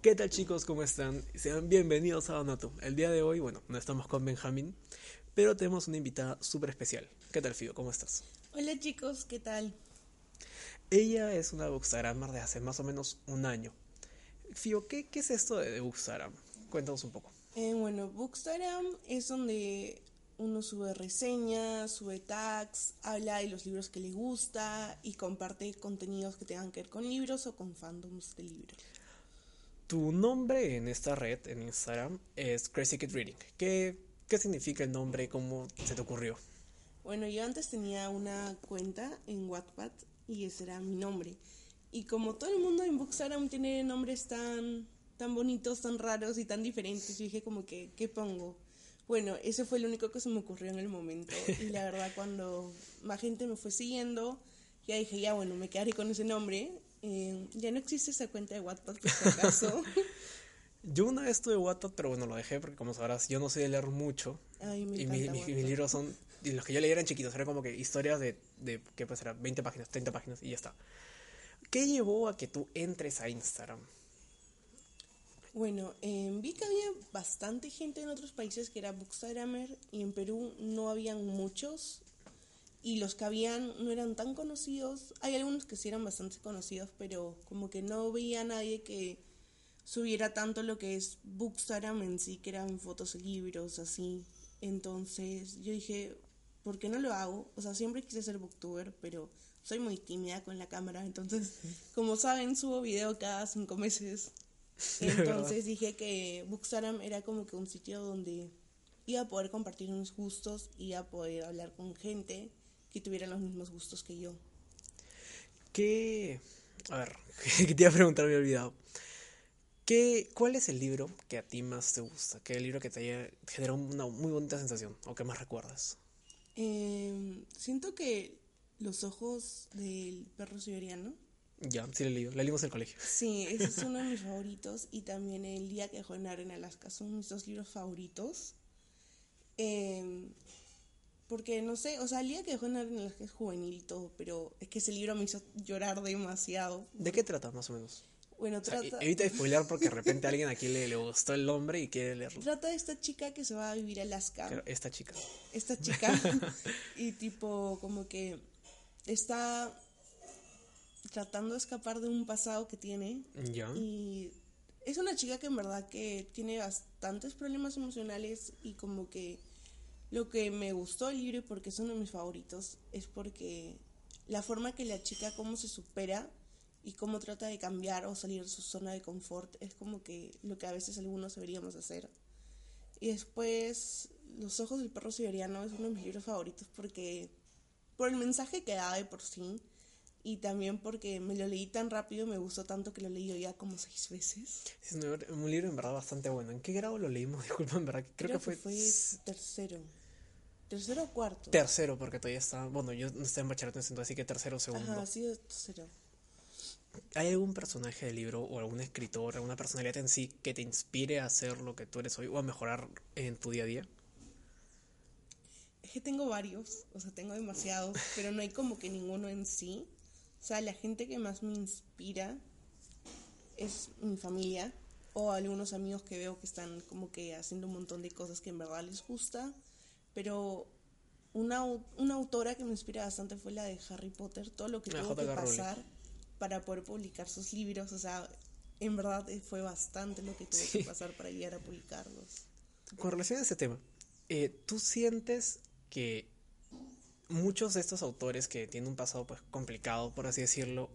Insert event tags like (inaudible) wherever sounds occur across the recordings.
¿Qué tal chicos? ¿Cómo están? Sean bienvenidos a Donato. El día de hoy, bueno, no estamos con Benjamín, pero tenemos una invitada súper especial. ¿Qué tal, Fio? ¿Cómo estás? Hola chicos, ¿qué tal? Ella es una bookstagrammer de hace más o menos un año. Fio, ¿qué, qué es esto de Bookstagram? Cuéntanos un poco. Eh, bueno, Bookstagram es donde uno sube reseñas, sube tags, habla de los libros que le gusta y comparte contenidos que tengan que ver con libros o con fandoms de libros. Tu nombre en esta red, en Instagram, es Crazy Kid Reading. ¿Qué, ¿Qué significa el nombre? ¿Cómo se te ocurrió? Bueno, yo antes tenía una cuenta en Wattpad y ese era mi nombre. Y como todo el mundo en Bookstagram tiene nombres tan, tan bonitos, tan raros y tan diferentes, yo dije como que, ¿qué pongo? Bueno, ese fue lo único que se me ocurrió en el momento. Y la verdad, cuando más gente me fue siguiendo, ya dije, ya bueno, me quedaré con ese nombre. Eh, ya no existe esa cuenta de Wattpad, por si acaso. (laughs) Yo una vez tuve Wattpad, pero bueno, lo dejé porque como sabrás, yo no sé leer mucho. Ay, me y mi- mi- mis libros son, y los que yo leía eran chiquitos, eran como que historias de, de ¿qué pues era? 20 páginas, 30 páginas y ya está. ¿Qué llevó a que tú entres a Instagram? Bueno, eh, vi que había bastante gente en otros países que era bookstagrammer y en Perú no habían muchos y los que habían no eran tan conocidos. Hay algunos que sí eran bastante conocidos, pero como que no veía a nadie que subiera tanto lo que es bookstagram en sí, que eran fotos libros, así. Entonces yo dije, ¿por qué no lo hago? O sea, siempre quise ser booktuber, pero soy muy tímida con la cámara, entonces, (laughs) como saben, subo video cada cinco meses. (laughs) Entonces dije que Bookstagram era como que un sitio donde iba a poder compartir mis gustos, iba a poder hablar con gente que tuviera los mismos gustos que yo. ¿Qué? A ver, (laughs) que te iba a preguntar, me he olvidado. ¿Qué, ¿Cuál es el libro que a ti más te gusta? ¿Qué libro que te haya generado una muy bonita sensación o que más recuerdas? Eh, siento que los ojos del perro siberiano, Ya, sí lo leído, la leímos en el colegio. sí, ese es uno de (laughs) mis favoritos y también El día que dejó en Alaska son mis dos libros favoritos. Eh, porque no sé, o sea, El día que dejó en Alaska es juvenil y todo, pero es que ese libro me hizo llorar demasiado. ¿De qué trata, más o menos? Bueno, O sea, trata... evita spoilear porque de repente a alguien (laughs) aquí le, le gustó el nombre y quiere leerlo. Trata de esta chica que se va a vivir a Alaska. Pero esta chica. Esta (laughs) chica. (laughs) y tipo, como que está tratando de escapar de un pasado que tiene. Ya. Y es una chica que en verdad que tiene bastantes problemas emocionales y como que lo que me gustó del libro y porque es uno de mis favoritos es porque la forma que la chica cómo se supera y cómo trata de cambiar o salir de su zona de confort es como que lo que a veces algunos deberíamos hacer. Y después Los ojos del perro siberiano es uno de mis libros favoritos porque por el mensaje que da de por sí y también porque me lo leí tan rápido, me gustó tanto que lo leí yo ya como seis veces. Es un libro, un libro en verdad bastante bueno. ¿En qué grado lo leímos? (laughs) Disculpa, en verdad. Creo, que fue, s- tercero. Tercero o cuarto. tercero, porque todavía está. Bueno, yo no estaba en bachillerato entonces, así que tercero o segundo. Ajá, sí, tercero. ¿Hay algún personaje del libro o algún escritor, alguna personalidad en sí que te inspire a hacer lo que tú eres hoy o a mejorar en tu día a día? Es que tengo varios, o sea, tengo demasiados, pero no hay como que ninguno en sí. O sea, la gente que más me inspira es mi familia o algunos amigos que veo que están como que haciendo un montón de cosas que en verdad les gusta. Pero una, una autora que me inspira bastante fue la de Harry Potter, todo lo que tuvo que pasar para poder publicar sus libros. O sea, en verdad eh, fue bastante lo que tuvo Sí. que pasar para llegar a publicarlos. Con relación a ese tema, eh, ¿tú sientes que muchos de estos autores que tienen un pasado pues complicado, por así decirlo,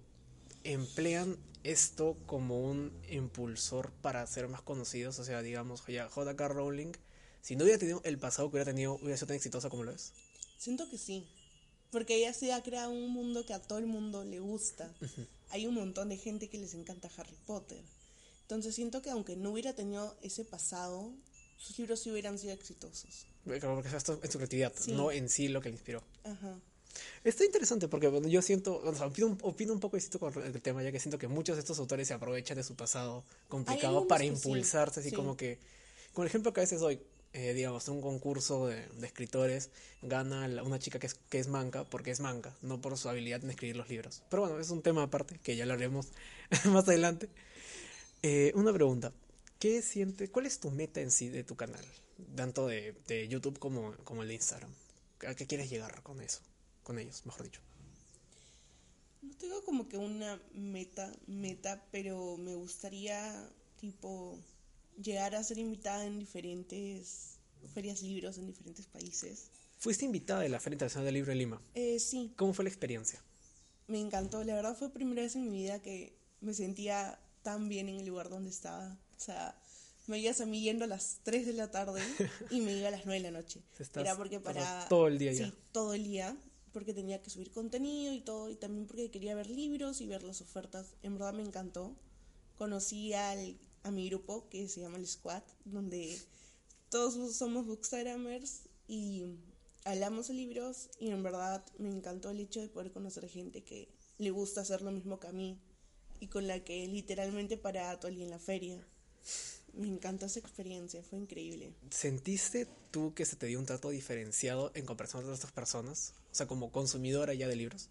emplean esto como un impulsor para ser más conocidos? O sea, digamos, ya J.K. Rowling, si no hubiera tenido el pasado que hubiera tenido, hubiera sido tan exitosa como lo es. Siento que sí. Porque ella sí ha creado un mundo que a todo el mundo le gusta. Hay un montón de gente que les encanta Harry Potter. Entonces siento que aunque no hubiera tenido ese pasado, sus libros sí hubieran sido exitosos. Claro, porque en su creatividad, Sí. no en sí lo que le inspiró. Ajá. Está interesante porque bueno, yo siento, o sea, opino, un- opino un poco distinto con el tema, ya que siento que muchos de estos autores se aprovechan de su pasado complicado para sí, impulsarse, así sí. como que, con el ejemplo que a veces doy, eh, digamos, un concurso de, de escritores, gana la- una chica que es, que es manca, porque es manca, no por su habilidad en escribir los libros. Pero bueno, es un tema aparte, que ya lo haremos (laughs) más adelante. Eh, una pregunta. ¿Qué sientes? ¿Cuál es tu meta en sí de tu canal? Tanto de, de YouTube como, como el de Instagram. ¿A qué quieres llegar con eso? Con ellos, mejor dicho. No tengo como que una meta, meta, pero me gustaría, tipo, llegar a ser invitada en diferentes ferias libros en diferentes países. Fuiste invitada de la Feria Internacional del Libro de Lima. Eh, sí, ¿Cómo fue la experiencia? me encantó. La verdad fue la primera vez en mi vida que me sentía tan bien en el lugar donde estaba. O sea, me veías a mí yendo a las 3 de la tarde y me iba a las 9 de la noche. (laughs) Estás- Era porque para... todo el día sí, ya. todo el día. Porque tenía que subir contenido y todo. Y también porque quería ver libros y ver las ofertas. En verdad me encantó. Conocí al, a mi grupo que se llama el Squad, donde todos somos bookstagramers y hablamos de libros y en verdad me encantó el hecho de poder conocer gente que le gusta hacer lo mismo que a mí y con la que literalmente para todo el día en la feria. Me encantó esa experiencia, fue increíble. ¿Sentiste tú que se te dio un trato diferenciado en comparación a otras personas? O sea, como consumidora ya de libros.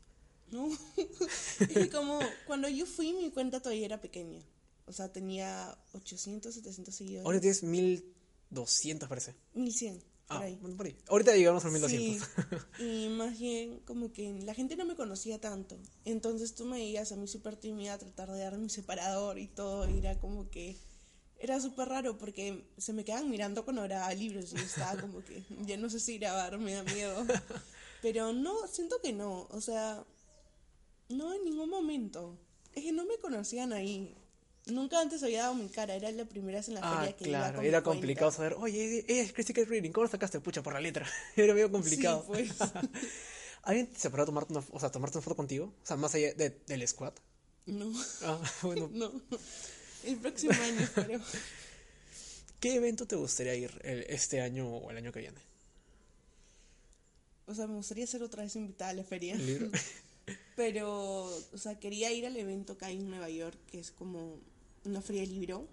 ¿No? (laughs) es como cuando yo fui mi cuenta todavía era pequeña. O sea, tenía 800, 700 seguidores. Ahora tienes 1200, parece. 1100, por Ah, ahí. bueno, por ahí. Ahorita llegamos a los 1200. Sí, y más bien como que la gente no me conocía tanto. Entonces tú me veías a mí súper tímida tratar de dar mi separador y todo. Y era como que... Era súper raro porque se me quedaban mirando cuando grababa libros y estaba como que ya no sé si grabar, me da miedo. Pero no, siento que no. O sea, no en ningún momento. Es que no me conocían ahí. Nunca antes había dado mi cara. Era la primera vez en la Ah, feria que iba claro, con mi era cuenta. complicado saber, oye, es Christy K. Reading, ¿cómo lo sacaste? Pucha, por la letra. (laughs) Era medio complicado. Sí, pues. (laughs) ¿Alguien se paró a tomarte una, o sea, tomarte una foto contigo? O sea, más allá de- del squad. No, Ah, (laughs) bueno, no. El próximo año, (laughs) pero... ¿qué evento te gustaría ir el- este año o el año que viene? O sea, me gustaría ser otra vez invitada a la feria. (laughs) Pero, o sea, quería ir al evento que hay en Nueva York, que es como una feria de libro.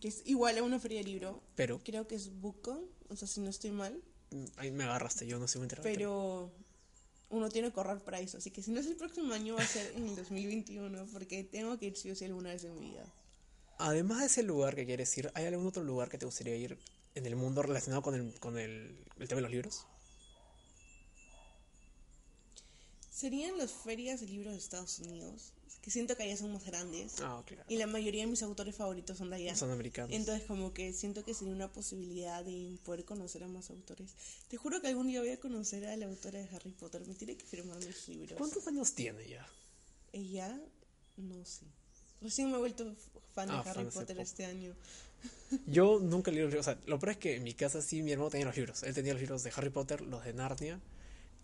Que es igual a una feria de libro. Pero, Creo que es BookCon, o sea, si no estoy mal. ahí me agarraste, yo no soy muy enterado. Pero uno tiene que ahorrar para eso. Así que si no es el próximo año, va a ser en el 2021, porque tengo que ir sí o sí alguna vez en mi vida. Además de ese lugar que quieres ir, ¿hay algún otro lugar que te gustaría ir en el mundo relacionado con el, con el, el tema de los libros? Serían las ferias de libros de Estados Unidos, que siento que allá son más grandes. Ah, claro. Y la mayoría de mis autores favoritos son de allá. Son americanos. Entonces como que siento que sería una posibilidad de poder conocer a más autores. Te juro que algún día voy a conocer a la autora de Harry Potter. Me tiene que firmar mis libros. ¿Cuántos años tiene ya? Ella, no sé. Recién me he vuelto fan de Ah, Harry fan Potter este año. (laughs) Yo nunca leí los libros. O sea, lo peor es que en mi casa sí mi hermano tenía los libros. Él tenía los libros de Harry Potter, los de Narnia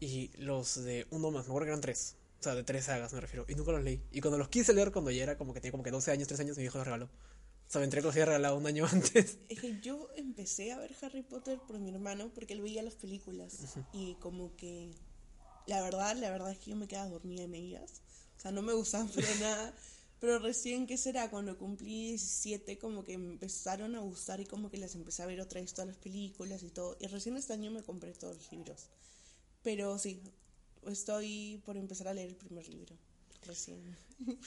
y los de uno más. Me acuerdo que eran tres. O sea, de tres sagas me refiero. Y nunca los leí. Y cuando los quise leer, cuando ya era como que tenía como que 12 años, 3 años, mi viejo los regaló. O sea, me enteré que los había regalado un año (laughs) antes. Es que yo empecé a ver Harry Potter por mi hermano porque él veía las películas. Y como que la verdad, la verdad es que yo me quedaba dormida en ellas. O sea, no me gustaban para (laughs) nada. Pero recién, ¿qué será? Cuando cumplí 17, como que me empezaron a gustar y como que las empecé a ver otra vez todas las películas y todo. Y recién este año me compré todos los libros. Pero sí, estoy por empezar a leer el primer libro. Recién. (laughs)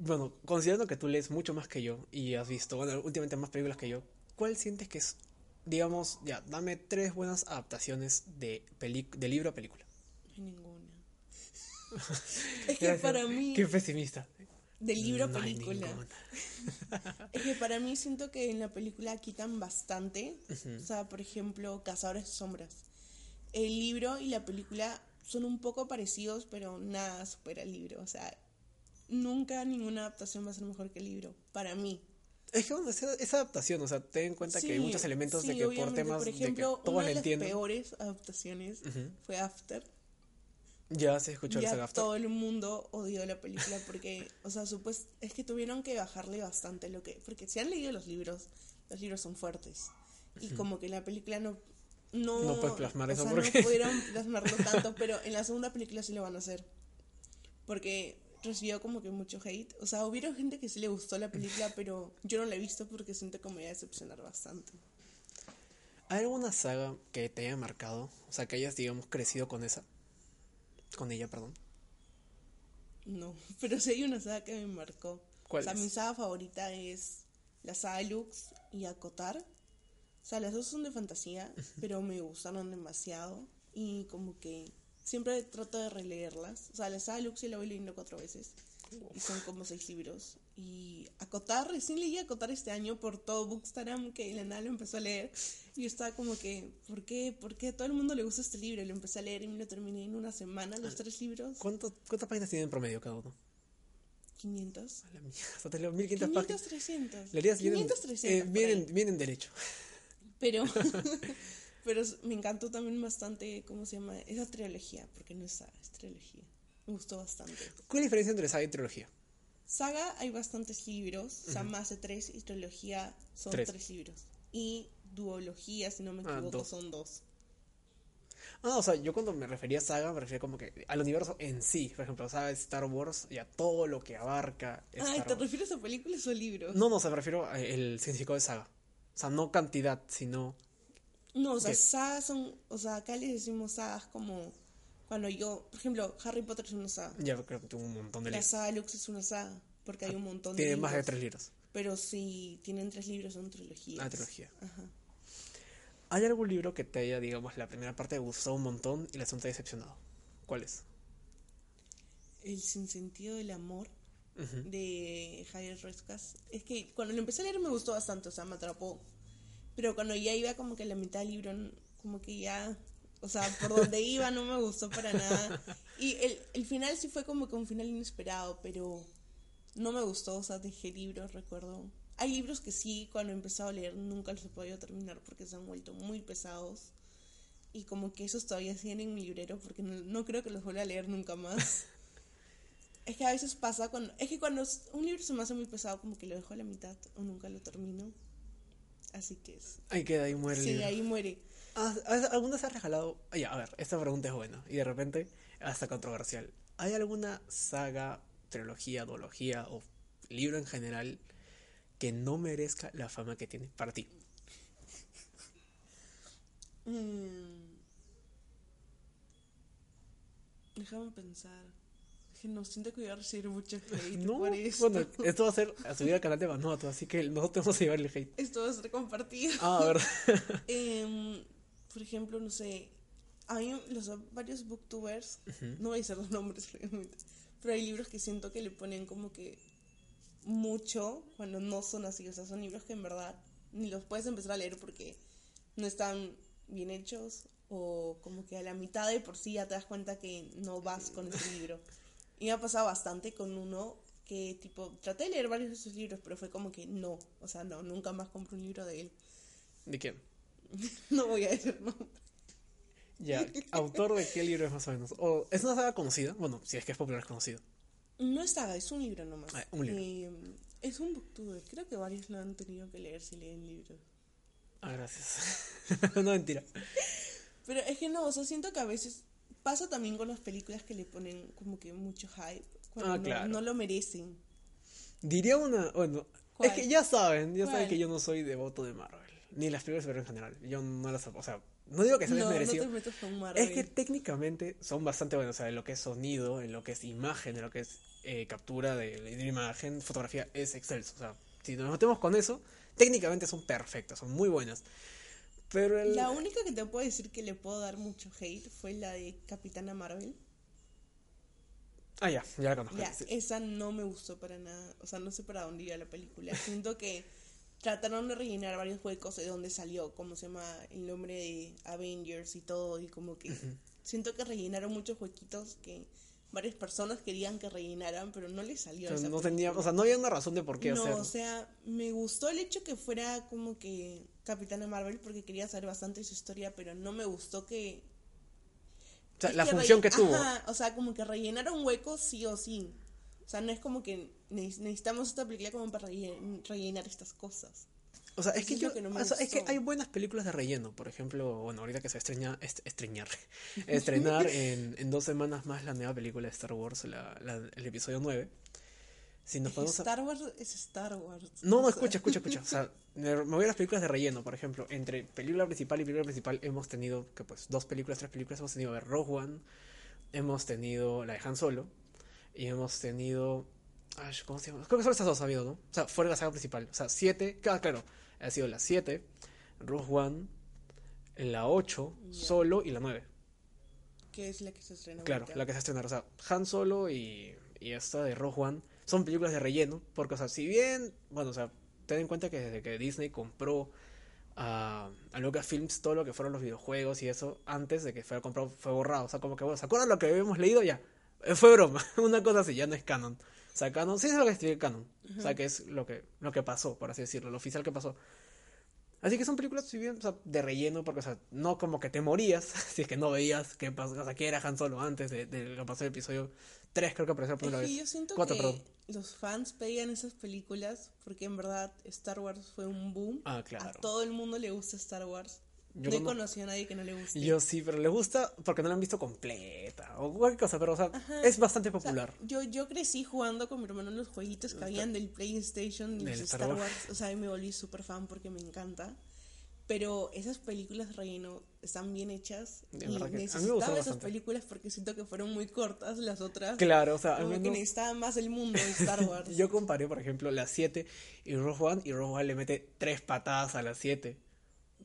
Bueno, considerando que tú lees mucho más que yo y has visto, bueno, últimamente más películas que yo, ¿cuál sientes que es, digamos, ya, dame tres buenas adaptaciones de, peli- de libro a película? No hay ninguna. (laughs) es que para mí, Qué pesimista. De libro a No película. (laughs) Es que para mí siento que en la película quitan bastante. O sea, por ejemplo, Cazadores de Sombras. El libro y la película son un poco parecidos, pero nada supera el libro. O sea, nunca ninguna adaptación va a ser mejor que el libro. Para mí. Es que bueno, esa adaptación, o sea, ten en cuenta que hay muchos elementos de que por temas por ejemplo, de que todos una de las entienden. peores adaptaciones fue After. Ya se escuchó el ya Saga After. todo el mundo odió la película porque, o sea, supues es que tuvieron que bajarle bastante lo que, porque si han leído los libros, los libros son fuertes y como que la película no no, No puedes plasmar o eso sea, porque- no pudieron plasmarlo tanto, pero en la segunda película sí lo van a hacer porque recibió como que mucho hate, o sea, hubieron gente que sí le gustó la película, (laughs) pero yo no la he visto porque siento que me voy a decepcionar bastante. ¿Hay alguna saga que te haya marcado? O sea, que hayas, digamos, crecido con esa. Con ella, perdón. No, (laughs) pero sí hay una saga que me marcó. ¿Cuál o sea, es? mi saga favorita es la saga Lux y Acotar. O sea, las dos son de fantasía, pero me gustaron demasiado. Y como que siempre trato de releerlas. O sea, la saga Lux sí la voy leyendo cuatro veces. Y son como seis libros. Y Acotar, recién leí Acotar este año por todo Bookstagram, que nada lo empezó a leer. Y yo estaba como que, ¿por qué? ¿Por qué a todo el mundo le gusta este libro? Y lo empecé a leer y me lo terminé en una semana, los tres libros. ¿Cuánto- ¿Cuántas páginas tienen en promedio cada uno? 500. A la mierda, te leo 1500 500, páginas. 300. Leerías bien en- 500, 300. eh, por bien, ahí. en, bien en derecho. Pero, (laughs) (laughs) pero me encantó también bastante, ¿cómo se llama? Esa trilogía, porque no es saga, es trilogía. Me gustó bastante. ¿Cuál es la diferencia entre saga y trilogía? Saga hay bastantes libros, o sea, más de tres, y trilogía son Tres. tres, libros. Y duología, si no me Ah, equivoco, dos. son dos. Ah, o sea, yo cuando me refería a saga me refería como que al universo en sí. Por ejemplo, saga de Star Wars y a todo lo que abarca Star Ay, ¿te Wars. refieres a películas o libros? No, no, o sea, me refiero al significado de saga. O sea, no cantidad, sino... No, o sea, ¿Qué? sagas son, o sea, acá les decimos sagas como cuando yo, por ejemplo, Harry Potter es una saga. Ya creo que tengo un montón de La libros. saga Lux es una saga, porque hay un montón de Tiene más de tres libros. Pero si tienen tres libros son trilogías. Ah, trilogía. Ajá. ¿Hay algún libro que te haya, digamos, la primera parte te gustó un montón y la segunda te decepcionado? ¿Cuál es? El sinsentido del amor de Javier Ruescas. Es que cuando lo empecé a leer me gustó bastante, o sea, me atrapó. Pero cuando ya iba como que a la mitad del libro, como que ya, o sea, por donde iba no me gustó para nada. Y el, el final sí fue como que un final inesperado, pero no me gustó, o sea, dejé libros, recuerdo. Hay libros que sí, cuando he empezado a leer nunca los he podido terminar porque se han vuelto muy pesados. Y como que esos todavía siguen en mi librero porque no, no creo que los vuelva a leer nunca más. (laughs) Es que a veces pasa cuando. Es que cuando un libro se me hace muy pesado, como que lo dejo a la mitad o nunca lo termino. Así que es. Ahí queda, ahí muere Sí, ahí muere. Ah, ¿has- ¿Alguna vez has regalado? Ya, a ver, esta pregunta es buena y de repente hasta controversial. ¿Hay alguna saga, trilogía, duología o libro en general que no merezca la fama que tiene para ti? Mm. Déjame pensar. Que no siento que voy a recibir mucho hate No, por esto. bueno, esto va a ser a subir al canal de Vanuatu, así que nosotros vamos a llevar el hate. Esto va a ser compartido. Ah, a ver. (laughs) Por ejemplo, no sé. Hay los varios booktubers. No voy a decir los nombres, (laughs) obviamente. Pero hay libros que siento que le ponen como que mucho cuando no son así. O sea, son libros que en verdad ni los puedes empezar a leer porque no están bien hechos. O como que a la mitad de por sí ya te das cuenta que no vas con ese libro. Y me ha pasado bastante con uno que, tipo, traté de leer varios de sus libros, pero fue como que no. O sea, no, nunca más compro un libro de él. ¿De quién? (laughs) No voy a decir no. Ya, ¿autor de qué libro es más o menos? ¿O ¿Es una saga conocida? Bueno, si es que es popular, es conocido. No es saga, es un libro nomás. Ah, un libro. Eh, es un booktuber. Creo que varios lo han tenido que leer si leen libros. Ah, gracias. (laughs) no, mentira. (laughs) Pero es que no, o sea, siento que a veces pasa también con las películas que le ponen como que mucho hype. Cuando Ah, no, claro. no lo merecen. Diría una. Bueno, ¿Cuál? es que ya saben, ya saben que yo no soy devoto de Marvel. Ni las películas de superhéroes en general. Yo no las. O sea, no digo que sea No, no desmerecido. te metas con Marvel. es que técnicamente son bastante buenos. O sea, en lo que es sonido, en lo que es imagen, en lo que es eh, captura de, de imagen, fotografía, es excelso. O sea, si nos metemos con eso, técnicamente son perfectos, son muy buenas. Pero el. La única que te puedo decir que le puedo dar mucho hate fue la de Capitana Marvel. Ah, ya, ya la conozco. Ya, sí. esa no me gustó para nada. O sea, no sé para dónde iba la película. Siento que trataron de rellenar varios huecos de dónde salió, cómo se llama el nombre de Avengers y todo. Y como que siento que rellenaron muchos huequitos que varias personas querían que rellenaran, pero no les salió. O sea, esa no tenía, o sea, no había una razón de por qué no, hacerlo. o sea, me gustó el hecho que fuera como que Capitana Marvel porque quería saber bastante su historia, pero no me gustó que O sea, la que función que tuvo. Ajá, o sea, como que rellenaron huecos sí o sí. O sea, no es como que ne- necesitamos esta película como para relle- rellenar estas cosas. O sea, es Eso que es yo, que no o sea, es que hay buenas películas de relleno. Por ejemplo, bueno, ahorita que se estreña, est- estreñar, (laughs) estrenar en, en dos semanas más la nueva película de Star Wars, la, la- el episodio 9. Si nos ponemos a- Star Wars es Star Wars. No, no, escucha, escucha, escucha. O sea, (laughs) me voy a las películas de relleno, por ejemplo. Entre película principal y película principal hemos tenido, que pues, dos películas, tres películas. Hemos tenido ver, Rogue One, hemos tenido la de Han Solo, y hemos tenido Ay, ¿Cómo se llama? Creo que solo estas dos ha habido, ¿no? O sea, fuera de la saga principal. O sea, 7. Claro, claro. Ha sido la 7, Rogue One, la 8, Ya. Solo y la 9. Que es la que se estrena. Claro, ahorita. la que se estrenó. O sea, Han Solo y, y esta de Rogue One son películas de relleno. Porque, o sea, si bien, bueno, o sea, ten en cuenta que desde que Disney compró a, a Lucasfilms todo lo que fueron los videojuegos y eso, antes de que fuera comprado, fue borrado. O sea, como que, bueno, ¿se acuerdan lo que habíamos leído? Ya, fue broma. (laughs) Una cosa así, ya no es canon. O sea, canon, sí es lo que es canon. O sea, que es lo que, lo que pasó, por así decirlo, lo oficial que pasó. Así que son películas, si bien, o sea, de relleno, porque, o sea, no como que te morías, (laughs) si es que no veías qué pasó, o sea, que era Han Solo antes de, de lo que pasó el episodio 3, creo que apareció por Es primera que vez. yo siento Cuatro, que perdón. los fans pedían esas películas porque en verdad Star Wars fue un boom. Ah, A claro. todo el mundo le gusta Star Wars. Yo no he conocido a nadie que no le guste. Yo sí, pero les gusta porque no la han visto completa o cualquier cosa, pero, o sea, Ajá. es bastante O sea, popular. yo, yo crecí jugando con mi hermano en los jueguitos que habían del PlayStation y Del los Star Star Wars. Wars. O sea, y me volví súper fan porque me encanta. Pero esas películas relleno están bien hechas. De y que necesitaba esas bastante. películas porque siento que fueron muy cortas las otras. Claro, o sea, Como que menos necesitaba más el mundo de Star (laughs) Wars. yo comparé, por ejemplo, la 7 y Rogue One, y Rogue One le mete tres patadas a la 7.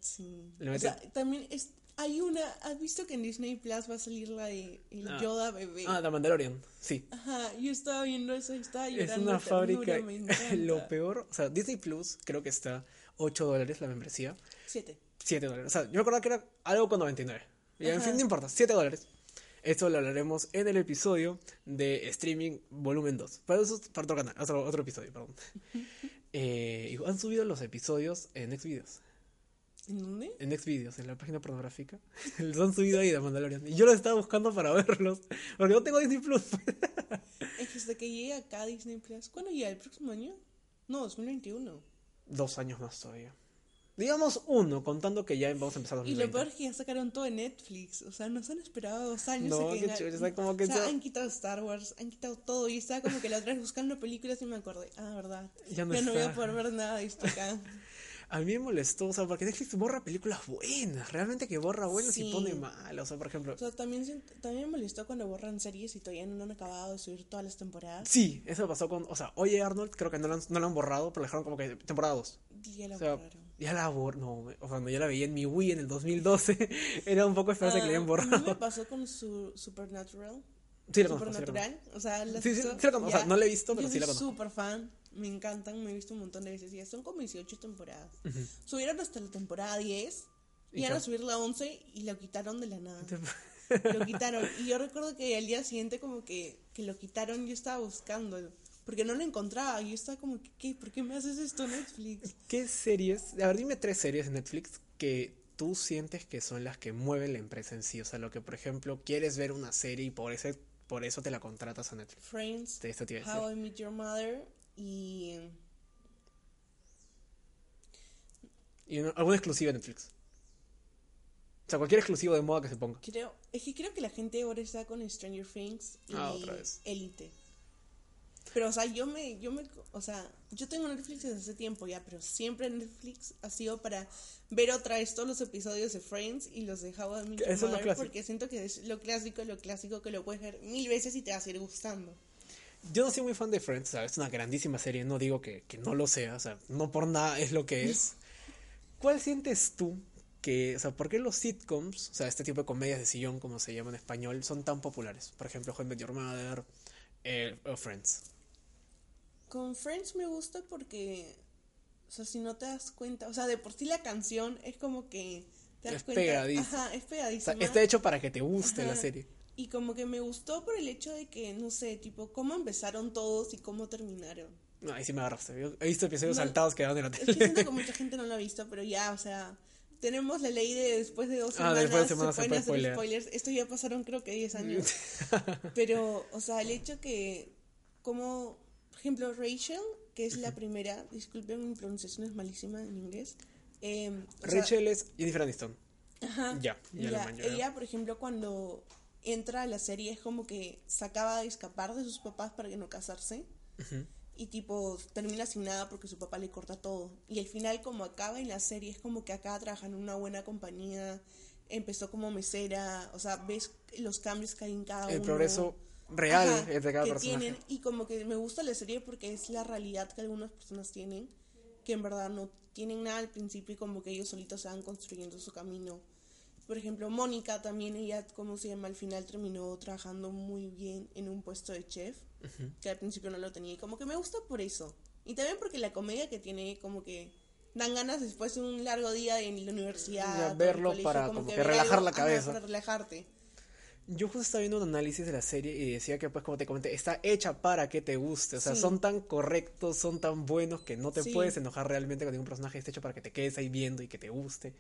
Sí. O sea, también es, hay una. ¿Has visto que en Disney Plus va a salir la de el Ah. Yoda bebé? Ah, The Mandalorian, sí. Ajá, yo estaba viendo eso y estaba Es llorando. una de ternura, (laughs) fábrica. Lo peor, o sea, Disney Plus creo que está 8 dólares la membresía. Siete. 7 dólares. O sea, yo me acordaba que era algo con 99. Y en Ajá. fin, no importa, 7 dólares. Esto lo hablaremos en el episodio de streaming volumen 2. Para eso es para otro canal, otro, otro episodio, perdón. (laughs) Eh, han subido los episodios en Xvideos. ¿En dónde? En Xvideos, en la página pornográfica. (laughs) los han subido ahí de Mandalorian. Y yo los estaba buscando para verlos. Porque no tengo Disney Plus. (laughs) Es que hasta que llegue acá a Disney Plus. ¿Cuándo llega? ¿El próximo año? No, 2021. Dos años más todavía. Digamos uno, contando que ya vamos a empezar Y 2020. lo peor es que ya sacaron todo en Netflix. O sea, nos han esperado dos años. No, qué chévere, o sea, como que o sea, ya- han quitado Star Wars, han quitado todo. Y estaba como que la otra vez buscando películas y me acordé. Ah, verdad. Ya no voy a poder ver nada de esto acá. (laughs) A mí me molestó, o sea, porque Netflix borra películas buenas, realmente que borra buenas y Sí. pone malas. O sea, por ejemplo, O sea, también, también me molestó cuando borran series y todavía no han acabado de subir todas las temporadas. sí, eso pasó con, o sea, Oye Arnold, creo que no lo han, no lo han borrado, pero lo dejaron como que temporada 2. Y ya la O sea, borraron. ya la borraron, no, o sea, cuando ya la veía en mi Wii en el 2012, (laughs) era un poco esperarse que le habían Ah, A mí me borrado. pasó con su Supernatural. Sí, la conozco, sí la. Supernatural. O sea, la Sí, sí, la. O sea, no la he visto, pero Yo sí la soy conozco. súper fan. Me encantan. Me he visto un montón de veces. Ya son como 18 temporadas. Subieron hasta la temporada 10. Y Y iban a subir la 11 y lo quitaron de la nada. Lo quitaron. Y yo recuerdo que al día siguiente como que, que lo quitaron. Yo estaba buscando. Porque no lo encontraba. Yo estaba como ¿qué? ¿Por qué me haces esto Netflix? ¿Qué series? A ver, dime tres series de Netflix que tú sientes que son las que mueven la empresa en sí. O sea, lo que, por ejemplo, quieres ver una serie y por eso, por eso te la contratas a Netflix. Friends. How I Met Your Mother. Y... Y una- alguna exclusiva de Netflix. O sea, cualquier exclusivo de moda que se ponga. Creo, es que creo que la gente ahora está con Stranger Things y Ah, otra vez. Elite. Pero, o sea, yo me, yo me, o sea, yo tengo Netflix desde hace tiempo ya, pero siempre Netflix ha sido para ver otra vez todos los episodios de Friends y los de How I Met Your Mother, porque siento que es lo clásico, lo clásico que lo puedes ver mil veces y te va a seguir gustando. Yo no soy muy fan de Friends, o sea, es una grandísima serie, no digo que, que no lo sea, o sea, no por nada es lo que es. (laughs) ¿Cuál sientes tú que, o sea, por qué los sitcoms, o sea, este tipo de comedias de sillón, como se llama en español, son tan populares? Por ejemplo, How I Met Your Mother, eh, o Friends. Con Friends me gusta porque, o sea, si no te das cuenta, o sea, de por sí la canción es como que te das Es cuenta. pegadiza. Ajá, es O pegadísima. sea, está hecho para que te guste la serie. Y como que me gustó por el hecho de que, no sé, tipo, cómo empezaron todos y cómo terminaron. No, ahí sí me agarraste. Yo he visto episodios No, saltados que dan en la Es que tele. siento que mucha gente no lo ha visto, pero ya, o sea, tenemos la ley de después de dos Ah, semanas, después de semanas se se pueden puede hacer spoilers. Esto ya pasaron creo que 10 años. (laughs) pero, o sea, el hecho que, como, por ejemplo, Rachel, que es la primera, disculpen mi pronunciación es malísima en inglés. eh, sea, Rachel es Jennifer Aniston. Ajá. Ya, ya la Ya, ya. ella, por ejemplo, cuando entra a la serie es como que se acaba de escapar de sus papás para que no casarse. Y tipo, termina sin nada porque su papá le corta todo. Y al final, como acaba en la serie, es como que acaba trabajando en una buena compañía. Empezó como mesera. O sea, ves los cambios que hay en cada El uno. progreso real Ajá, de cada que personaje. tienen y como que me gusta la serie porque es la realidad que algunas personas tienen que en verdad no tienen nada al principio y como que ellos solitos se van construyendo su camino por ejemplo Mónica también ella como se llama al final terminó trabajando muy bien en un puesto de chef que al principio no lo tenía y como que me gusta por eso y también porque la comedia que tiene como que dan ganas después de un largo día en la universidad Ya, verlo para como que relajar la cabeza. para relajarte Yo justo estaba viendo un análisis de la serie y decía que, pues, como te comenté, está hecha para que te guste. O sea, Sí. son tan correctos, son tan buenos que no te Sí. puedes enojar realmente con ningún personaje. Está hecho para que te quedes ahí viendo y que te guste.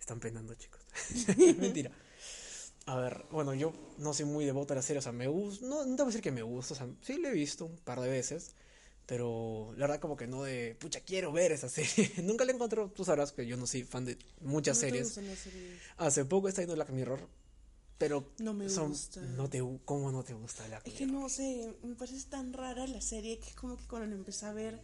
Están penando, chicos. (laughs) (laughs) Mentira. A ver, bueno, yo no soy muy devoto a la serie. O sea, me gusta. No, no te voy a decir que me gusta. O sea, sí la he visto un par de veces. Pero la verdad, como que no de. Pucha, quiero ver esa (laughs) serie. Nunca la encontré. Tú sabrás que yo no soy fan de muchas ¿No te series. Hace poco está viendo Black Mirror, pero No me son- gusta. No te, ¿Cómo no te gusta Black Es que Mirror? no sé, me parece tan rara la serie que es como que cuando la empecé a ver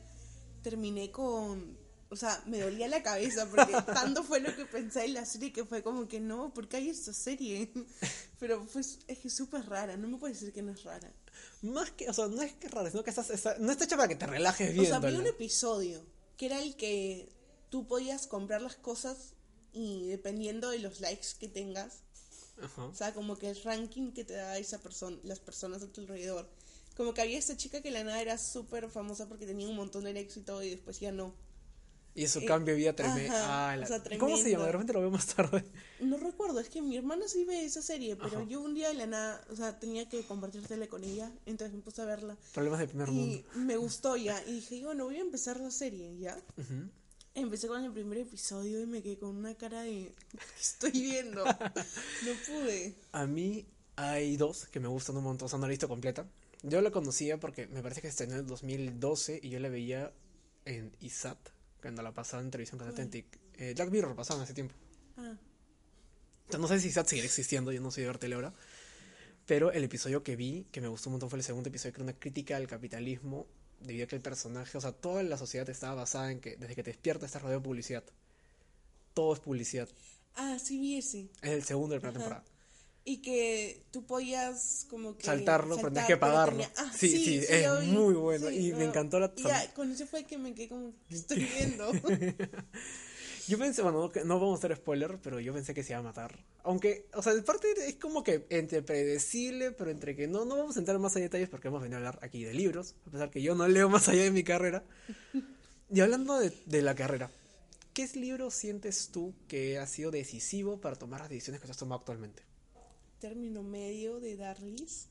terminé con... O sea, me dolía la cabeza porque (laughs) tanto fue lo que pensé en la serie que fue como que no, ¿por qué hay esta serie? (laughs) Pero pues es que es súper rara, no me puede decir que no es rara. Más que, o sea, no es que raro, sino que estás, está- no está hecha para que te relajes O viéndola. sea, vi un episodio que era el que tú podías comprar las cosas y dependiendo de los likes que tengas, Ajá. O sea, como que el ranking que te da esa persona, las personas a tu alrededor. Como que había esta chica que la nada era súper famosa porque tenía un montón de likes y todo y después ya no. Y su Eh, cambio de vida tremendo. Ah, la- o sea, ¿Cómo se llama? De repente lo veo más tarde. No recuerdo, es que mi hermana sí ve esa serie, pero Ajá. yo un día de la nada, o sea, tenía que compartir tele con ella, entonces me puse a verla Problemas del primer mundo. y me gustó ya. Y dije, bueno, voy a empezar la serie, ¿ya? Empecé con el primer episodio y me quedé con una cara de... ¿Qué estoy viendo? (laughs) No pude. A mí hay dos que me gustan un montón, o sea, no la he visto completa. Yo la conocía porque me parece que estrenó en el 2012 y yo la veía en ISAT, cuando la pasaban en televisión con. Atlantic. Eh, Black Mirror pasaban hace tiempo. Ah, O sea, no sé si ISAT seguirá existiendo, yo no soy de ver ahora. Pero el episodio que vi, que me gustó un montón, fue el segundo episodio, que era una crítica al capitalismo, debido a que el personaje, o sea, toda la sociedad estaba basada en que desde que te despiertas estás rodeado de publicidad. Todo es publicidad. ah sí vi ese. Es el segundo de la primera temporada. Y que tú podías como que... Saltarlo, pero tenías que pagarlo. tenía- Ah, Sí, sí, es vi. muy bueno, Sí, y me encantó la- Y ya, con ese fue que me quedé como, ¿qué estoy (laughs) viendo? (laughs) Yo pensé, bueno, no, no vamos a hacer spoiler, pero yo pensé que se iba a matar. Aunque, o sea, de parte es como que entre predecible, pero entre que no, no vamos a entrar más en detalles porque hemos venido a hablar aquí de libros, a pesar que yo no leo más allá de mi carrera. (laughs) Y hablando de, de la carrera, ¿qué libro sientes tú que ha sido decisivo para tomar las decisiones que has tomado actualmente? Término medio de Darlis.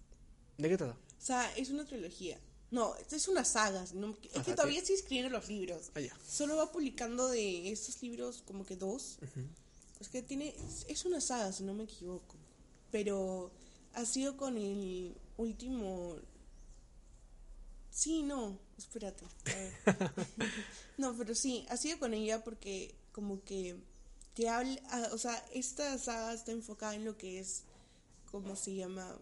¿De qué trata? O sea, es una trilogía. No, es una saga. no- es Ajá, que sí. todavía estoy escribiendo los libros. Ah. Solo va publicando de estos libros como que dos. Es que tiene. Es una saga, si no me equivoco. Pero ha sido con el último. Sí, no, espérate. (laughs) (laughs) no, pero sí, ha sido con ella porque como que te habla, o sea, esta saga está enfocada en lo que es, ¿cómo se llama?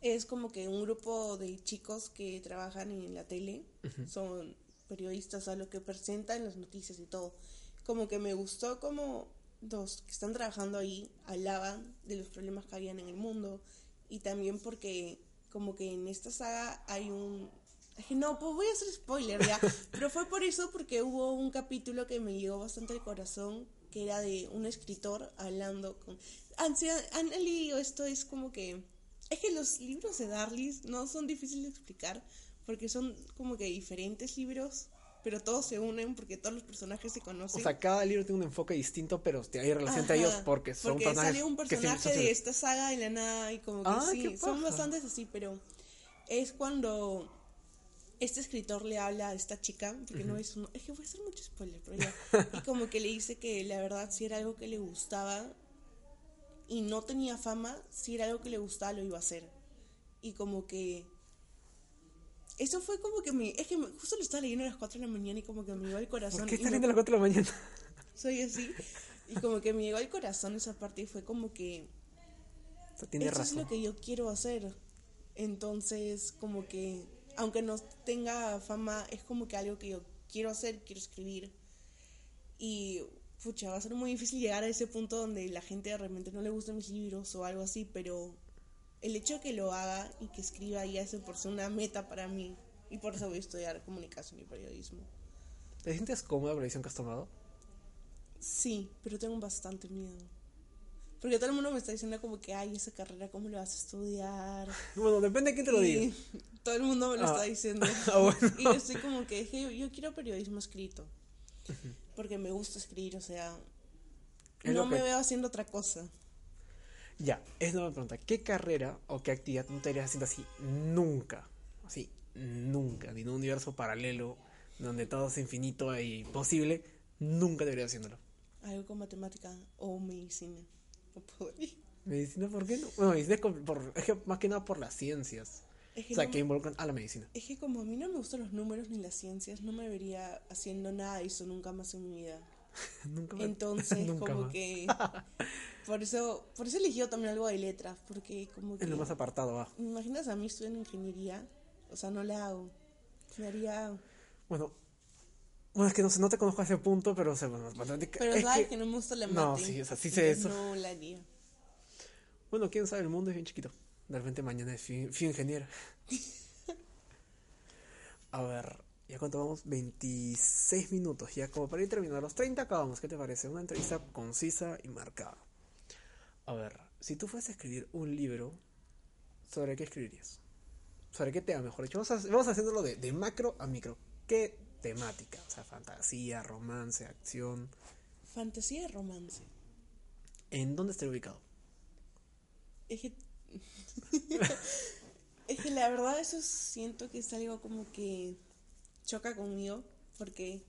Es como que un grupo de chicos que trabajan en la tele, son periodistas a lo que presentan las noticias y todo. Como que me gustó como los que están trabajando ahí hablaban de los problemas que habían en el mundo y también porque como que en esta saga hay un no, pues voy a hacer spoiler ya, (laughs) pero fue por eso porque hubo un capítulo que me llegó bastante al corazón que era de un escritor hablando con han, sido- han leído esto es como que es que los libros de Darlis no son difíciles de explicar porque son como que diferentes libros, pero todos se unen porque todos los personajes se O conocen. sea, cada libro tiene un enfoque distinto, pero hay relación entre Ajá, ellos porque son porque personajes sale un personaje son de esta saga en la nada y como que Ah, sí, son bastantes así, pero es cuando este escritor le habla a esta chica, porque no es un- es que voy a hacer mucho spoiler, pero ya, y como que le dice que la verdad si era algo que le gustaba y no tenía fama, si era algo que le gustaba lo iba a hacer. Y como que eso fue como que me, es que justo lo estaba leyendo a las 4 de la mañana y como que me llegó al corazón. ¿Por qué me- leyendo a las 4 de la mañana? (laughs) soy así. Y como que me llegó al corazón esa parte y fue como que O sea, tiene esto razón. es lo que yo quiero hacer. Entonces, como que, aunque no tenga fama, es como que algo que yo quiero hacer, quiero escribir. Y, pucha, va a ser muy difícil llegar a ese punto donde la gente realmente no le gustan mis libros o algo así, pero el hecho de que lo haga y que escriba ya es por ser una meta para mí. Y por eso voy a estudiar comunicación y periodismo. ¿Te sientes cómoda con la decisión que has tomado? Sí, pero tengo bastante miedo. Porque todo el mundo me está diciendo como que, ay, esa carrera, ¿cómo lo vas a estudiar? (laughs) Bueno, depende de quién te lo diga. (laughs) Todo el mundo me lo Ah. está diciendo. (laughs) Ah, bueno. Y yo estoy como que, "Je, yo, yo quiero periodismo escrito. Porque me gusta escribir, o sea, Es no me veo haciendo otra cosa. Ya, es una pregunta. ¿Qué carrera o qué actividad no te harías haciendo así nunca? Así, nunca. Ni en un universo paralelo donde todo es infinito y posible, nunca deberías haciéndolo. Algo con matemática o medicina. No podría. ¿Medicina por qué no? Bueno, medicina es, por- es que más que nada por las ciencias. Es que, O sea, no- que involucran a la medicina. es que como a mí no me gustan los números ni las ciencias, no me vería haciendo nada de eso nunca más en mi vida. (laughs) nunca me- Entonces, (laughs) nunca como más. que... (laughs) Por eso, por eso elegí también algo de letras, porque como que... Es lo más apartado, va. ¿Me imaginas a mí estudiando ingeniería? O sea, no la hago. Me haría... Bueno, bueno, es que no sé, no te conozco a ese punto, pero o sea, bueno, matemática- Pero es sabes que- que... no me gusta la No, mate. sí, o sea, sí sé eso. No la haría. Bueno, quién sabe, el mundo es bien chiquito. De repente mañana es fin, fin ingeniera. A ver, ya cuánto vamos, 26 minutos. Ya como para ir terminando, los 30 acabamos. ¿Qué te parece? Una entrevista concisa y marcada. A ver, si tú fueses a escribir un libro, ¿sobre qué escribirías? ¿Sobre qué tema, mejor dicho? Vamos, a- vamos haciéndolo de, de macro a micro. ¿Qué temática? O sea, fantasía, romance, acción. Fantasía romance. ¿En dónde estaría ubicado? Es que... (laughs) es que la verdad eso siento que es algo como que choca conmigo, porque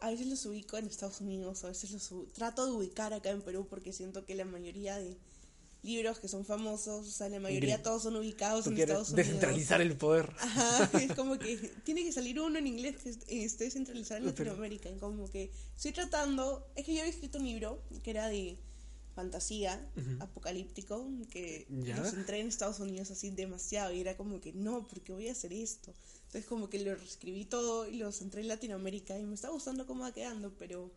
a veces los ubico en Estados Unidos, a veces los trato de ubicar acá en Perú, porque siento que la mayoría de libros que son famosos, o sea, la mayoría todos son ubicados en Estados Unidos. descentralizar el poder. Ajá, es como que tiene que salir uno en inglés que est- esté centralizado en Latinoamérica. y como que estoy tratando. Es que yo había escrito un libro que era de fantasía apocalíptico que Ya. lo centré en Estados Unidos así demasiado y era como que no, porque voy a hacer esto. Entonces, como que lo reescribí todo y lo centré en Latinoamérica y me está gustando cómo va quedando, pero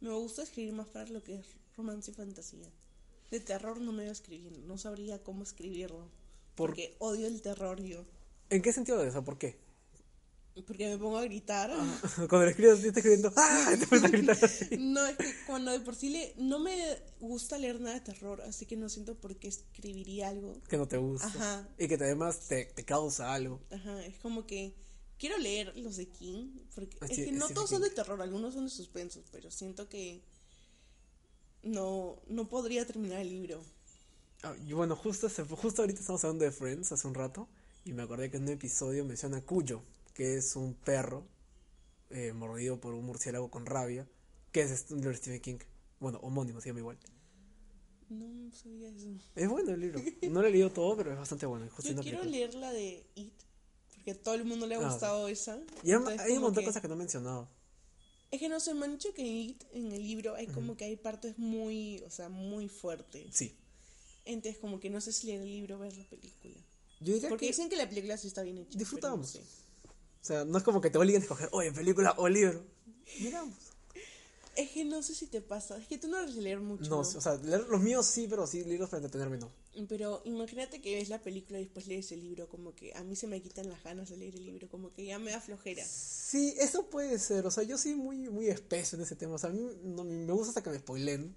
me gusta escribir más para lo que es romance y fantasía. De terror no me veo escribiendo, no sabría cómo escribirlo. Por- Porque odio el terror yo. ¿En qué sentido de eso? ¿Por qué? Porque me pongo a gritar. Cuando le escribes, yo estoy escribiendo, ¡ah! Te pones a gritar así. (laughs) No, es que cuando de por sí le, no me gusta leer nada de terror, así que no siento por qué escribiría algo. Que no te gusta. Ajá. Y que además te, te causa algo. Ajá, es como que quiero leer los de King, porque Ah, es que no todos son de terror, algunos son de suspensos, pero siento que no, no podría terminar el libro. Ah, y bueno, justo, justo ahorita estamos hablando de Friends hace un rato. Y me acordé que en un episodio menciona Cuyo, que es un perro eh, mordido por un murciélago con rabia. Que es este- de Stephen King. Bueno, homónimo, se llama igual. No sabía eso. Es bueno el libro. No lo he leído todo, pero es bastante bueno. Yo quiero película. leer la de It, porque a todo el mundo le ha Ah, gustado esa. Y hay, Entonces, hay un montón de cosas que no he mencionado. Es que no sé, me han dicho que en It, en el libro, hay como que hay partes muy, o sea, muy fuertes. Sí. Entonces, como que no sé si leer el libro o ver la película. Yo diría Porque que dicen que la película sí está bien hecha. disfrutamos. no sé. O sea, no es como que te obliguen a escoger, oye, película o libro. Miramos. Es que no sé si te pasa. Es que tú no eres leer mucho. No, ¿no? o sea, leer los míos sí, pero sí, libros para entretenerme no. Pero imagínate que ves la película y después lees el libro. Como que a mí se me quitan las ganas de leer el libro. Como que ya me da flojera. Sí, eso puede ser. O sea, yo soy muy, muy espeso en ese tema. O sea, a mí no, me gusta hasta que me spoilen.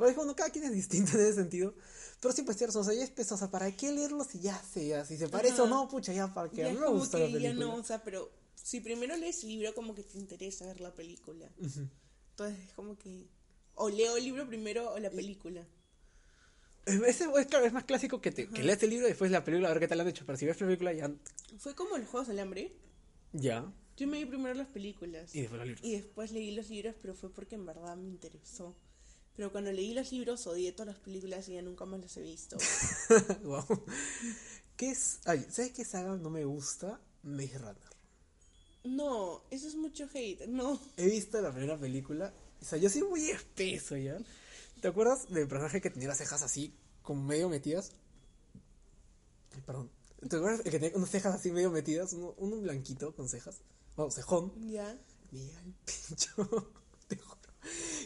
Pero es bueno, cada quien es distinto en ese sentido. Pero sí, pues tienes razón, o sea, ya es peso. O sea, ¿para qué leerlo si ya sé, ya, si se parece Ajá. o no? Pucha, ya, para que Ya es me gusta la película. ya no, o sea, pero si primero lees el libro, como que te interesa ver la película. Entonces es como que. O leo el libro primero o la película. Es, es, es claro, es más clásico que, te, que leas el libro y después la película, a ver qué tal han hecho. Pero si ves la película, ya. Fue como los Juegos del Hambre. Ya. Yo me vi primero las películas. Y después los libros. Y después leí los libros, pero fue porque en verdad me interesó. Pero cuando leí los libros odié todas las películas y ya nunca más las he visto. (laughs) Wow. ¿Qué es? Ay, ¿sabes qué saga no me gusta? Maze Runner. No, eso es mucho hate. No. He visto la primera película. O sea, yo soy muy espeso ya. ¿Te acuerdas del personaje que tenía las cejas así, como medio metidas? Ay, perdón. ¿Te acuerdas el que tenía unas cejas así medio metidas? Uno, uno blanquito con cejas. O cejón. Ya. Llega el pincho.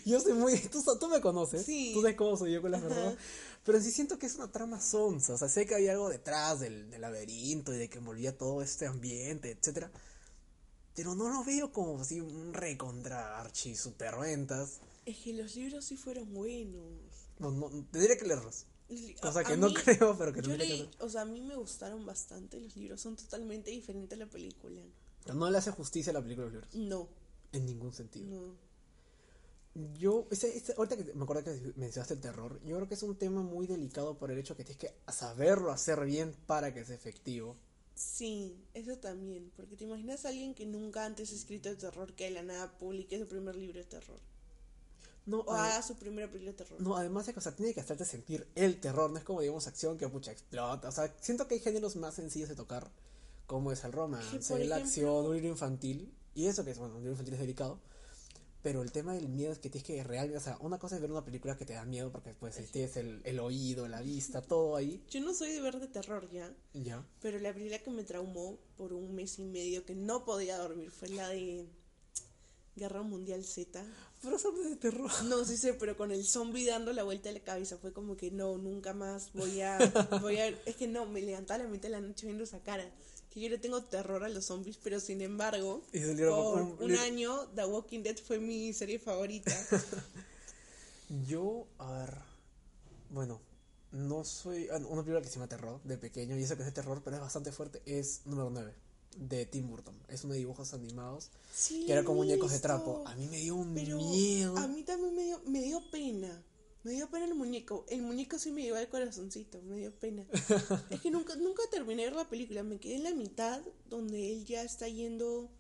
(laughs) Yo soy muy. Tú, tú me conoces. Sí. Tú sabes cómo soy yo con las verdades. Pero sí siento que es una trama sonsa. O sea, sé que había algo detrás del, del laberinto y de que envolvía todo este ambiente, etcétera. Pero no lo veo como así un recontra archi super ventas. Es que los libros sí fueron buenos. No, no, tendría que leerlos. Cosa a- que no creo, pero que Yo tendría que leí, leer. o sea, a mí me gustaron bastante los libros, son totalmente diferentes a la película. No le hace justicia a la película de los libros. No, En ningún sentido. no. Yo, ese, ese- ahorita que me acuerdo que mencionaste el terror, yo creo que es un tema muy delicado por el hecho que tienes que saberlo hacer bien para que sea efectivo. Sí, eso también, porque te imaginas a alguien que nunca antes ha escrito de terror que de la nada publique su primer libro de terror. No, O haga su primera película de terror. no, además de que, o sea, tiene que hacerte sentir el terror, no es como, digamos, acción que pucha explota. O sea, siento que hay géneros más sencillos de tocar, como es el romance, por la ejemplo- acción, un libro infantil, y eso que es, bueno, un libro infantil es delicado. Pero el tema del miedo es que tienes que realmente, o sea, una cosa es ver una película que te da miedo porque pues tienes el, el oído, la vista, todo ahí. Yo no soy de ver de terror ya, Ya. pero la película que me traumó por un mes y medio que no podía dormir fue la de Guerra Mundial Z. Pero son de terror. No, sí sé, pero con el zombie dando la vuelta de la cabeza fue como que no, nunca más voy a, (laughs) voy a, es que no, me levantaba la mitad de la noche viendo esa cara. Que yo le tengo terror a los zombies, pero sin embargo, por un- año The Walking Dead fue mi serie favorita. (laughs) Yo, a ver, bueno, no soy, ah, una película que se llama terror de pequeño, y eso que es de terror, pero es bastante fuerte, es número 9, de Tim Burton. Es uno de dibujos animados, Sí, que era con muñecos de trapo. A mí me dio un pero miedo. a mí también me dio, me dio pena. Me dio pena el muñeco. El muñeco sí me llevó al corazoncito, me dio pena. (laughs) es que nunca, nunca terminé de ver la película, me quedé en la mitad donde él ya está yendo,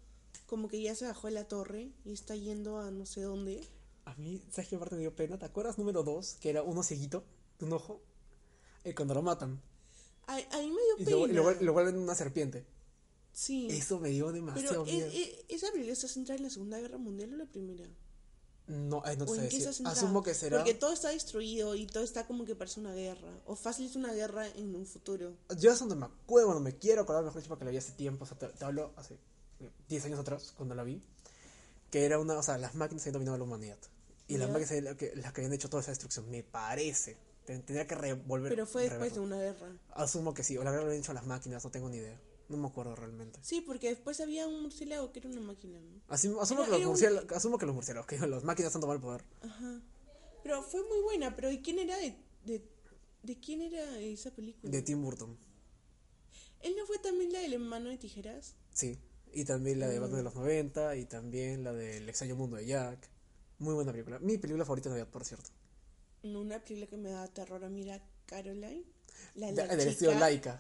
como que ya se bajó de la torre y está yendo a no sé dónde. A mí, ¿sabes qué parte me dio pena? ¿Te acuerdas número 2, que era uno cieguito, de un ojo? Eh, cuando lo matan. A, a mí me dio Y pena. lo, y lo lo vuelven una serpiente. sí. Eso me dio Pero demasiado e- miedo. e- esa película está centrada en la Segunda Guerra Mundial o la Primera. No, ay, no te ¿O sé decir. Asumo que será. Porque todo está destruido y todo está como que parece una guerra. O fácil es una guerra en un futuro. Yo es donde me acuerdo, bueno, me quiero acordar mejor dicho porque la vi hace tiempo, o sea, te, te hablo hace eh, 10 años atrás, cuando la vi, que era una, o sea, las máquinas habían dominado la humanidad. Y las máquinas las que, las que habían hecho toda esa destrucción, me parece. Ten- Tendría que revolver. Pero fue después de reverlo. una guerra. Asumo que sí, o la guerra lo habían hecho las máquinas, no tengo ni idea. No me acuerdo realmente. Sí, porque después había un murciélago que era una máquina, ¿no? Asumo, asumo Era- que los un- murciélagos, asumo que los murciélagos, que las máquinas han tomado el poder. Ajá. Pero fue muy buena, pero ¿y quién era de, de, de quién era esa película? De Tim Burton, ¿Él no fue también la del hermano de tijeras? sí. Y también la de Batman de Mm. los 90, y también la del extraño mundo de Jack. Muy buena película. Mi película favorita de Navidad, por cierto. Una película que me daba terror a mí era Caroline. La, la del estilo.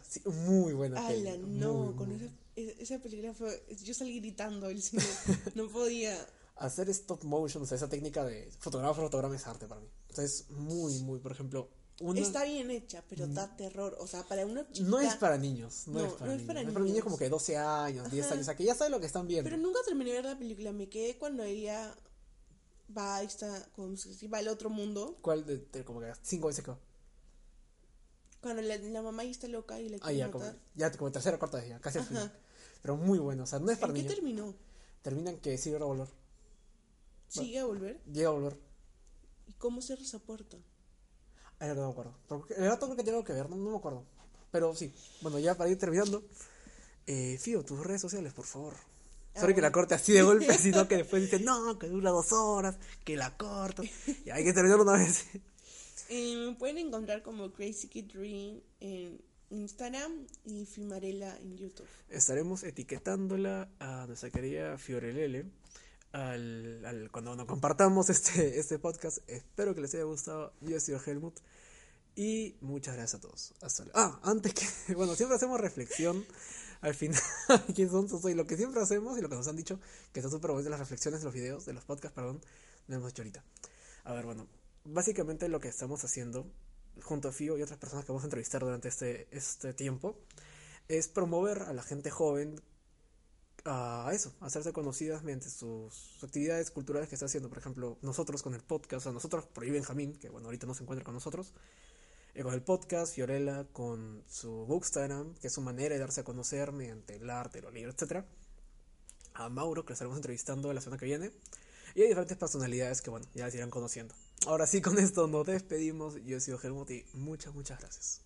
Sí, muy buena Ala, película. no, muy, con muy esa, e- esa película fue... Yo salí gritando del cine. (laughs) no podía. Hacer stop motion, o sea, esa técnica de fotograma fotograma es arte para mí. Entonces, muy, muy, por ejemplo, una... Está bien hecha, pero da terror. O sea, para una chica... No es para niños, no, No, es para no es niños. es para niños como que 12 años, 10 Ajá. años, o sea, que ya saben lo que están viendo. Pero nunca terminé de ver la película. Me quedé cuando ella va, está, como si va al otro mundo. ¿Cuál de, de como que 5 veces que va? Cuando la, la mamá ya está loca y la Ah, quiere ya, como, matar. ya como tercera cuarta vez, ya, casi al final. Pero muy bueno, o sea, no es para ¿En qué niños. terminó? Terminan que sigue a volver. ¿Sigue a volver? Llega a volver. ¿Y cómo cierra esa puerta? Ay, no me acuerdo. Porque el gato creo que tiene algo que ver, no, no me acuerdo. Pero sí, bueno, ya para ir terminando. Eh, Fío, tus redes sociales, por favor. Ah, Sorry que la bueno. corte así de golpe, (laughs) sino que después dicen, no, que dura dos horas, que la corto. (laughs) Y hay que terminarlo una vez. Eh, me pueden encontrar como Crazy Kid Dream en Instagram y Fimarela en YouTube. Estaremos etiquetándola a nuestra querida Fiorelele al, al- cuando nos compartamos este, este podcast. Espero que les haya gustado. Yo he sido Helmut. Y muchas gracias a todos. Hasta luego. Ah, antes que. (laughs) Bueno, siempre hacemos reflexión al final. (laughs) ¿Quién son? Soy lo que siempre hacemos y lo que nos han dicho, que está súper bueno de las reflexiones de los videos, de los podcasts, perdón. No hemos hecho ahorita. A ver, bueno. Básicamente lo que estamos haciendo, junto a Fio y otras personas que vamos a entrevistar durante este, este tiempo, es promover a la gente joven a eso, a hacerse conocidas mediante sus actividades culturales que está haciendo. Por ejemplo, nosotros con el podcast, o sea, nosotros por ahí Benjamín, que bueno, ahorita no se encuentra con nosotros, eh, con el podcast, Fiorella con su Bookstagram, que es su manera de darse a conocer mediante el arte, los libros, etcétera. A Mauro, que lo estaremos entrevistando la semana que viene. Y hay diferentes personalidades que, bueno, ya las irán conociendo. Ahora sí, con esto nos despedimos. Yo he sido muchas, muchas gracias.